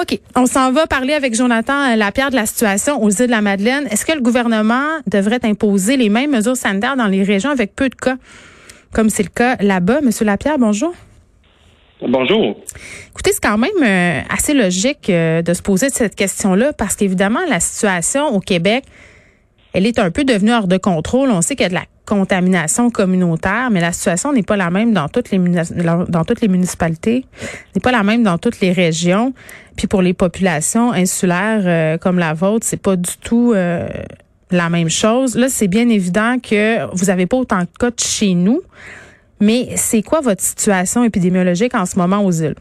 OK. On s'en va parler avec Jonathan Lapierre de la situation aux îles de la Madeleine. Est-ce que le gouvernement devrait imposer les mêmes mesures sanitaires dans les régions avec peu de cas, comme c'est le cas là-bas? Monsieur Lapierre, bonjour. Bonjour. Écoutez, c'est quand même euh, assez logique euh, de se poser cette question-là parce qu'évidemment, la situation au Québec, elle est un peu devenue hors de contrôle. On sait qu'il y a de la contamination communautaire, mais la situation n'est pas la même dans toutes les dans toutes les municipalités, n'est pas la même dans toutes les régions. Puis pour les populations insulaires euh, comme la vôtre, c'est pas du tout euh, la même chose. Là, c'est bien évident que vous avez pas autant de cas de chez nous, mais c'est quoi votre situation épidémiologique en ce moment aux îles?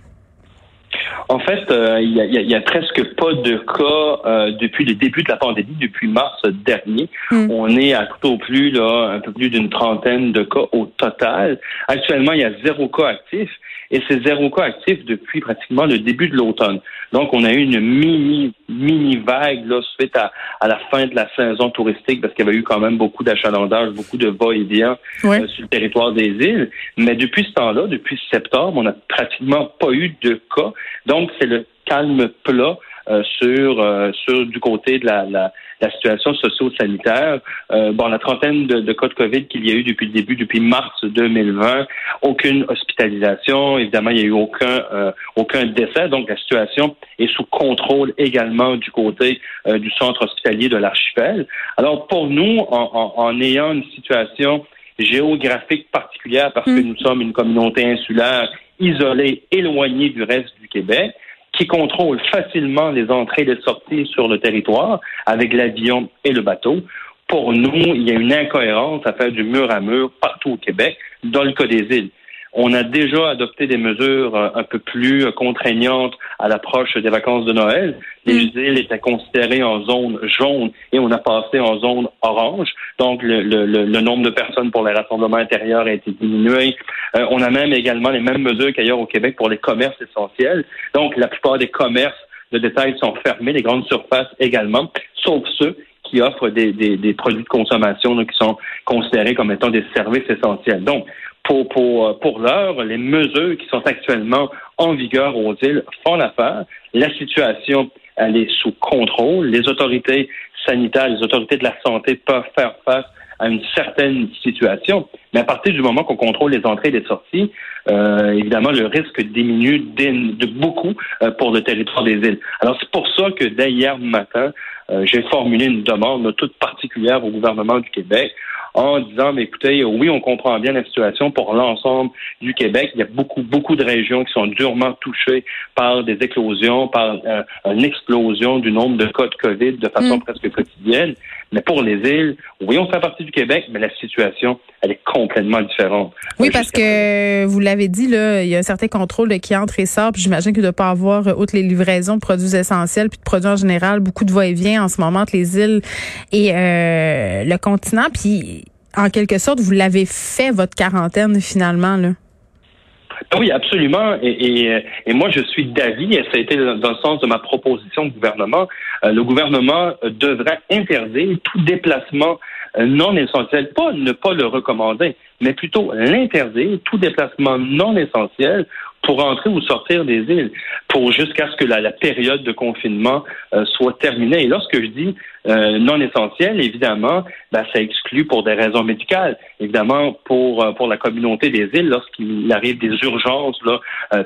En fait, euh, il y, a, presque pas de cas euh, depuis le début de la pandémie, depuis mars dernier. Hmm. On est à tout au plus là, un peu plus d'une trentaine de cas au total. Actuellement, il y a zéro cas actif et c'est zéro cas actif depuis pratiquement le début de l'automne. Donc, on a eu une mini mini vague là suite à, à la fin de la saison touristique parce qu'il y avait eu quand même beaucoup d'achalandage, beaucoup de va-et-vient euh, sur le territoire des îles. Mais depuis ce temps-là, depuis septembre, on n'a pratiquement pas eu de cas. Donc, c'est le calme plat sur, euh, sur du côté de la, la, la situation socio-sanitaire. Euh, bon, la trentaine de, de, cas de COVID qu'il y a eu depuis le début, depuis mars 2020, aucune hospitalisation. Évidemment, il n'y a eu aucun, euh, aucun décès. Donc, la situation est sous contrôle également du côté du centre hospitalier de l'archipel. Alors, pour nous, en, en, en ayant une situation géographique particulière parce que mm. nous sommes une communauté insulaire isolée, éloignée du reste du Québec, qui contrôle facilement les entrées et les sorties sur le territoire avec l'avion et le bateau. Pour nous, il y a une incohérence à faire du mur à mur partout au Québec, dans le cas des îles. On a déjà adopté des mesures euh, un peu plus contraignantes à l'approche des vacances de Noël. Les mm. îles étaient considérées en zone jaune et on a passé en zone orange. Donc, le, le, nombre de personnes pour les rassemblements intérieurs a été diminué. Euh, on a même également les mêmes mesures qu'ailleurs au Québec pour les commerces essentiels. Donc, la plupart des commerces de détail sont fermés, les grandes surfaces également, sauf ceux qui offrent des, des, des produits de consommation qui sont considérés comme étant des services essentiels. Donc, pour, pour, euh, pour l'heure, les mesures qui sont actuellement en vigueur aux îles font l'affaire. La situation, elle est sous contrôle. Les autorités sanitaires, les autorités de la santé peuvent faire face à une certaine situation. Mais à partir du moment qu'on contrôle les entrées et les sorties, euh, évidemment, le risque diminue de beaucoup euh, pour le territoire des îles. Alors, c'est pour ça que dès hier matin, j'ai formulé une demande toute particulière au gouvernement du Québec en disant, mais écoutez, oui, on comprend bien la situation pour l'ensemble du Québec. Il y a beaucoup, beaucoup de régions qui sont durement touchées par des éclosions, par euh, une explosion du nombre de cas de COVID de façon mm. presque quotidienne. Mais pour les îles, oui, on fait partie du Québec, mais la situation, elle est complètement différente. Oui, parce que vous l'avez dit, là, il y a un certain contrôle de qui entre et sort. Puis j'imagine que de ne pas avoir, euh, outre les livraisons de produits essentiels, puis de produits en général, beaucoup de va-et-vient en ce moment entre les îles et euh, le continent. Puis en quelque sorte, vous l'avez fait, votre quarantaine, finalement, là. Oui, absolument. Et, et, moi, je suis d'avis, et ça a été dans le sens de ma proposition au gouvernement, euh, le gouvernement devrait interdire tout déplacement euh, non essentiel, pas ne pas le recommander, mais plutôt l'interdire, tout déplacement non essentiel pour entrer ou sortir des îles, pour jusqu'à ce que la, période de confinement euh, soit terminée. Et lorsque je dis euh, non essentiel, évidemment, ben, ça exclut pour des raisons médicales. Évidemment, pour pour la communauté des îles, lorsqu'il arrive des urgences là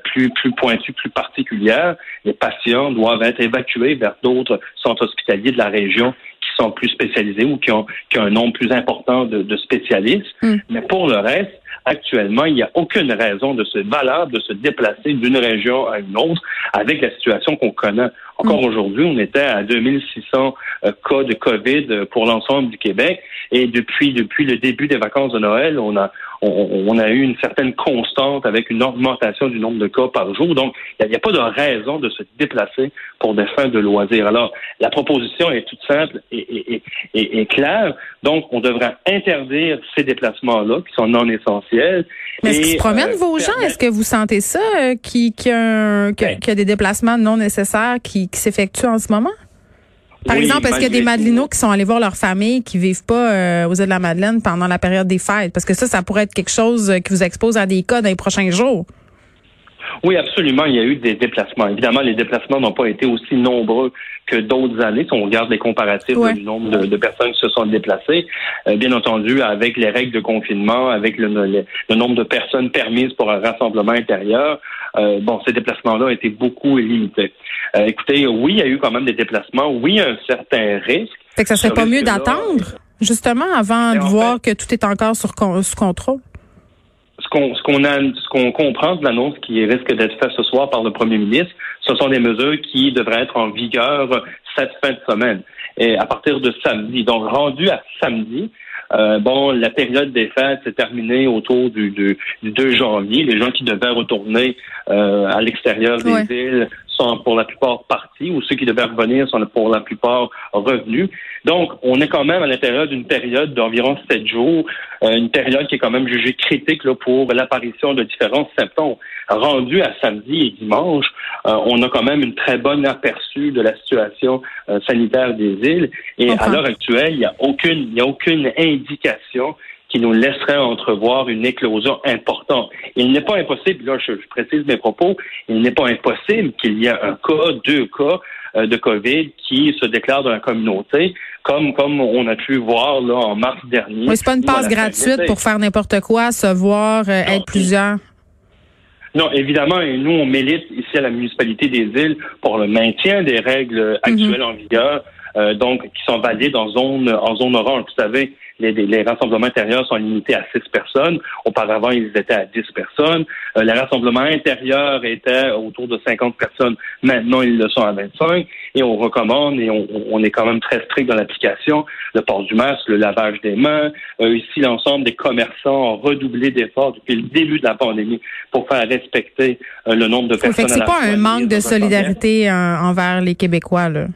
plus plus pointues, plus particulières, les patients doivent être évacués vers d'autres centres hospitaliers de la région sont plus spécialisés ou qui ont, qui ont un nombre plus important de, de spécialistes. Hmm. Mais pour le reste, actuellement, il n'y a aucune raison de se valable de se déplacer d'une région à une autre avec la situation qu'on connaît. Encore aujourd'hui, on était à 2600 euh, cas de COVID euh, pour l'ensemble du Québec et depuis depuis le début des vacances de Noël, on a on, a eu une certaine constante avec une augmentation du nombre de cas par jour. Donc, il n'y a, pas de raison de se déplacer pour des fins de loisirs. Alors, la proposition est toute simple et, et, claire. Donc, on devrait interdire ces déplacements-là qui sont non essentiels. Mais est-ce qu'ils se promènent euh, vos gens? Est-ce que vous sentez ça, euh, qu'il ben. y a des déplacements non nécessaires qui, qui s'effectuent en ce moment? Par exemple, est-ce qu'il y a des Madelinos qui sont allés voir leur famille, qui vivent pas euh, aux îles de la Madeleine pendant la période des fêtes? Parce que ça, ça pourrait être quelque chose qui vous expose à des cas dans les prochains jours. Oui, absolument. Il y a eu des déplacements. Évidemment, les déplacements n'ont pas été aussi nombreux que d'autres années. Si on regarde les comparatifs du nombre de, personnes qui se sont déplacées, euh, bien entendu, avec les règles de confinement, avec le, nombre de personnes permises pour un rassemblement intérieur, euh, bon, ces déplacements-là ont été beaucoup limités. Euh, écoutez, oui, il y a eu quand même des déplacements. Oui, un certain risque. Fait que ça serait pas mieux d'attendre, justement, avant de voir que tout est encore sur, sous contrôle? Ce qu'on ce qu'on a ce qu'on comprend de l'annonce qui risque d'être faite ce soir par le premier ministre, ce sont des mesures qui devraient être en vigueur cette fin de semaine et à partir de samedi. Donc rendu à samedi, euh, bon, la période des fêtes s'est terminée autour du, du, 2 janvier. Les gens qui devaient retourner euh, à l'extérieur des îles sont pour la plupart partis ou ceux qui devaient revenir sont pour la plupart revenus. Donc, on est quand même à l'intérieur d'une période d'environ sept jours, euh, une période qui est quand même jugée critique là, pour l'apparition de différents symptômes. Rendu à samedi et dimanche, euh, on a quand même une très bonne aperçu de la situation euh, sanitaire des îles. Et à l'heure actuelle, il n'y a aucune, il y a aucune indication qui nous laisserait entrevoir une éclosion importante. Il n'est pas impossible, là je, précise mes propos, il n'est pas impossible qu'il y ait un cas, deux cas euh, de COVID qui se déclarent dans la communauté, comme comme on a pu voir là en mars dernier. Oui, c'est pas une passe gratuite pour faire n'importe quoi, se voir, euh, être plusieurs. Non, évidemment, et nous, on milite ici à la municipalité des îles pour le maintien des règles actuelles mhm. en vigueur, euh, donc qui sont valides en zone en zone orange. Vous savez, les, rassemblements intérieurs sont limités à 6 personnes. Auparavant, ils étaient à 10 personnes. Euh, les rassemblements intérieurs étaient autour de 50 personnes. Maintenant, ils le sont à 25. Et on recommande, et on, est quand même très strict dans l'application, le port du masque, le lavage des mains. Euh, ici, l'ensemble des commerçants ont redoublé d'efforts depuis le début de la pandémie pour faire respecter euh, le nombre de personnes. c'est pas un manque de solidarité envers les Québécois, là?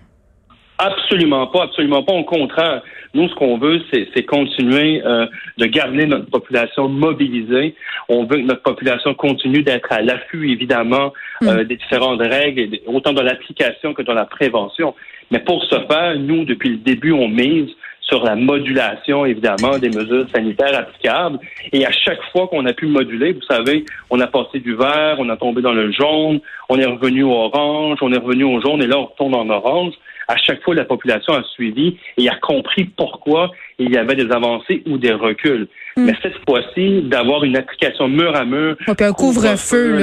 Absolument pas, absolument pas. Au contraire, nous, ce qu'on veut, c'est continuer euh, de garder notre population mobilisée. On veut que notre population continue d'être à l'affût, évidemment, euh, mm. des différentes règles, autant dans l'application que dans la prévention. Mais pour ce faire, nous, depuis le début, on mise sur la modulation, évidemment, des mesures sanitaires applicables. Et à chaque fois qu'on a pu moduler, vous savez, on a passé du vert, on a tombé dans le jaune, on est revenu au orange, on est revenu au jaune, et là, on retourne en orange à chaque fois, la population a suivi et a compris pourquoi il y avait des avancées ou des reculs. Hmm. Mais cette fois-ci, d'avoir une application mur à mur. un couvre-feu,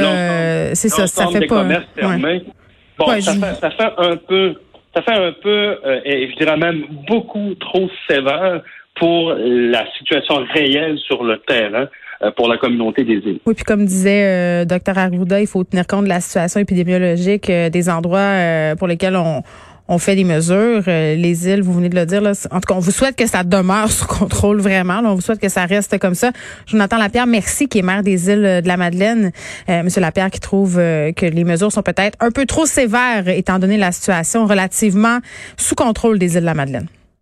c'est ça, ça fait pas. Bon, ça, fait, un peu, ça fait un peu, euh, et je dirais même beaucoup trop sévère pour la situation réelle sur le terrain euh, pour la communauté des îles. Oui, puis comme disait euh, Dr Arruda, il faut tenir compte de la situation épidémiologique des endroits pour lesquels on, on fait des mesures. Euh, les îles, vous venez de le dire. Là, en tout cas, on vous souhaite que ça demeure sous contrôle vraiment. on vous souhaite que ça reste comme ça. Jonathan Lapierre, merci, qui est maire des îles de la Madeleine. Euh, Monsieur Lapierre qui trouve euh, que les mesures sont peut-être un peu trop sévères étant donné la situation relativement sous contrôle des îles de la Madeleine.